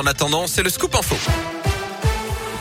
En attendant, c'est le scoop info.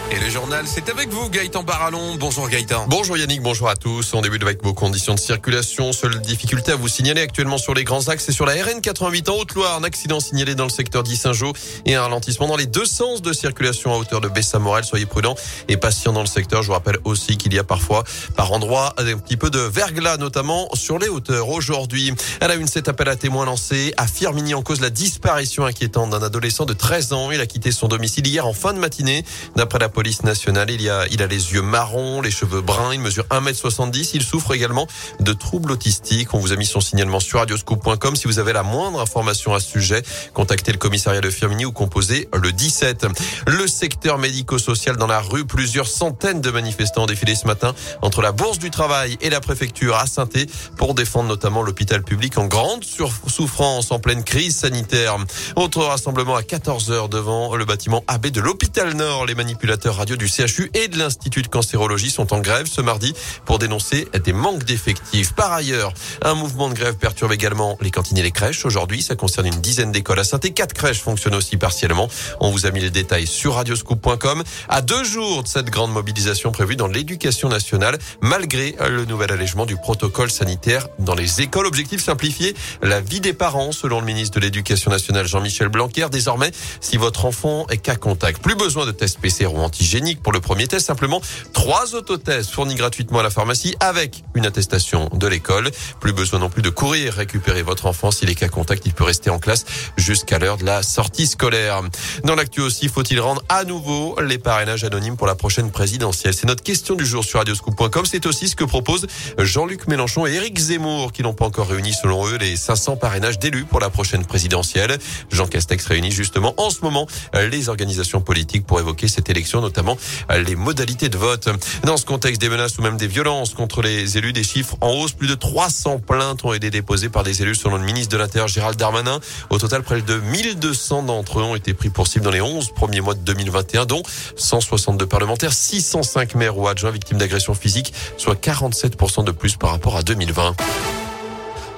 Et le journal, c'est avec vous, Gaëtan Barallon. Bonjour Gaëtan. Bonjour Yannick, bonjour à tous. On débute avec vos conditions de circulation. Seule difficulté à vous signaler actuellement sur les grands axes, c'est sur la RN 88 en Haute-Loire. Un accident signalé dans le secteur d'Issingeau et un ralentissement dans les deux sens de circulation à hauteur de Bessa-Morel. Soyez prudents et patients dans le secteur. Je vous rappelle aussi qu'il y a parfois, par endroit, un petit peu de verglas, notamment sur les hauteurs. Aujourd'hui, à la une, cet appel à témoins lancé à Firmini en cause la disparition inquiétante d'un adolescent de 13 ans. Il a quitté son domicile hier en fin de matinée. D'après la police nationale. Il, y a, il a les yeux marrons, les cheveux bruns, il mesure 1m70. Il souffre également de troubles autistiques. On vous a mis son signalement sur radioscoop.com. Si vous avez la moindre information à ce sujet, contactez le commissariat de Firmini ou composez le 17. Le secteur médico-social dans la rue, plusieurs centaines de manifestants ont défilé ce matin entre la Bourse du Travail et la préfecture à saint pour défendre notamment l'hôpital public en grande souffrance en pleine crise sanitaire. Autre rassemblement à 14h devant le bâtiment AB de l'hôpital Nord. Les manipulateurs radio du CHU et de l'Institut de cancérologie sont en grève ce mardi pour dénoncer des manques d'effectifs. Par ailleurs, un mouvement de grève perturbe également les cantines et les crèches. Aujourd'hui, ça concerne une dizaine d'écoles à saint et quatre crèches fonctionnent aussi partiellement. On vous a mis les détails sur radioscoop.com. À deux jours de cette grande mobilisation prévue dans l'éducation nationale, malgré le nouvel allègement du protocole sanitaire dans les écoles. Objectif simplifier la vie des parents, selon le ministre de l'Éducation nationale Jean-Michel Blanquer. Désormais, si votre enfant est cas contact, plus besoin de tests PCR ou antigéniques pour le premier test. Simplement, trois autotests fournis gratuitement à la pharmacie avec une attestation de l'école. Plus besoin non plus de courir récupérer votre enfant. S'il est cas contact, il peut rester en classe jusqu'à l'heure de la sortie scolaire. Dans l'actu aussi, faut-il rendre à nouveau les parrainages anonymes pour la prochaine présidentielle? C'est notre question du jour sur radioscoop.com. C'est aussi ce que proposent Jean-Luc Mélenchon et Éric Zemmour qui n'ont pas encore réuni selon eux les 500 parrainages d'élus pour la prochaine présidentielle. Jean Castex réunit justement en ce moment les organisations politiques pour évoquer cette élection, notamment les modalités de vote. Dans ce contexte des menaces ou même des violences contre les élus, des chiffres en hausse, plus de 300 plaintes ont été déposées par des élus selon le ministre de l'Intérieur Gérald Darmanin. Au total, près de 1200 d'entre eux ont été pris pour cible dans les 11 premiers mois de 2021, dont 162 parlementaires, 605 maires ou adjoints victimes d'agressions physiques, soit 47% de plus par rapport à 2020.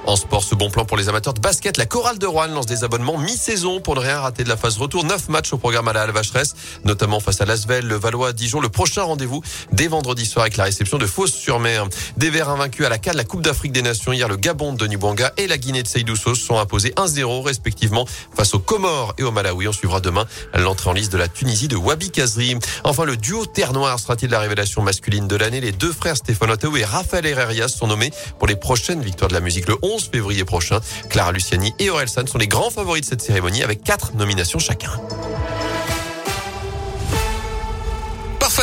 En sport, ce bon plan pour les amateurs de basket. La chorale de Rouen lance des abonnements mi-saison pour ne rien rater de la phase retour. Neuf matchs au programme à la Alvacheresse, notamment face à Lasvel, le Valois, Dijon. Le prochain rendez-vous dès vendredi soir avec la réception de Fos-sur-Mer. Des Verts invaincus à la CAD, la Coupe d'Afrique des Nations. Hier, le Gabon de Nubanga et la Guinée de Seydou sont imposés 1-0 respectivement face aux Comores et au Malawi. On suivra demain l'entrée en liste de la Tunisie de Wabi Kazri. Enfin, le duo Terre Noire sera-t-il la révélation masculine de l'année? Les deux frères Stéphane Otto et Raphaël Herrerias sont nommés pour les prochaines victoires de la musique le 11 février prochain. Clara Luciani et Aurel San sont les grands favoris de cette cérémonie avec quatre nominations chacun.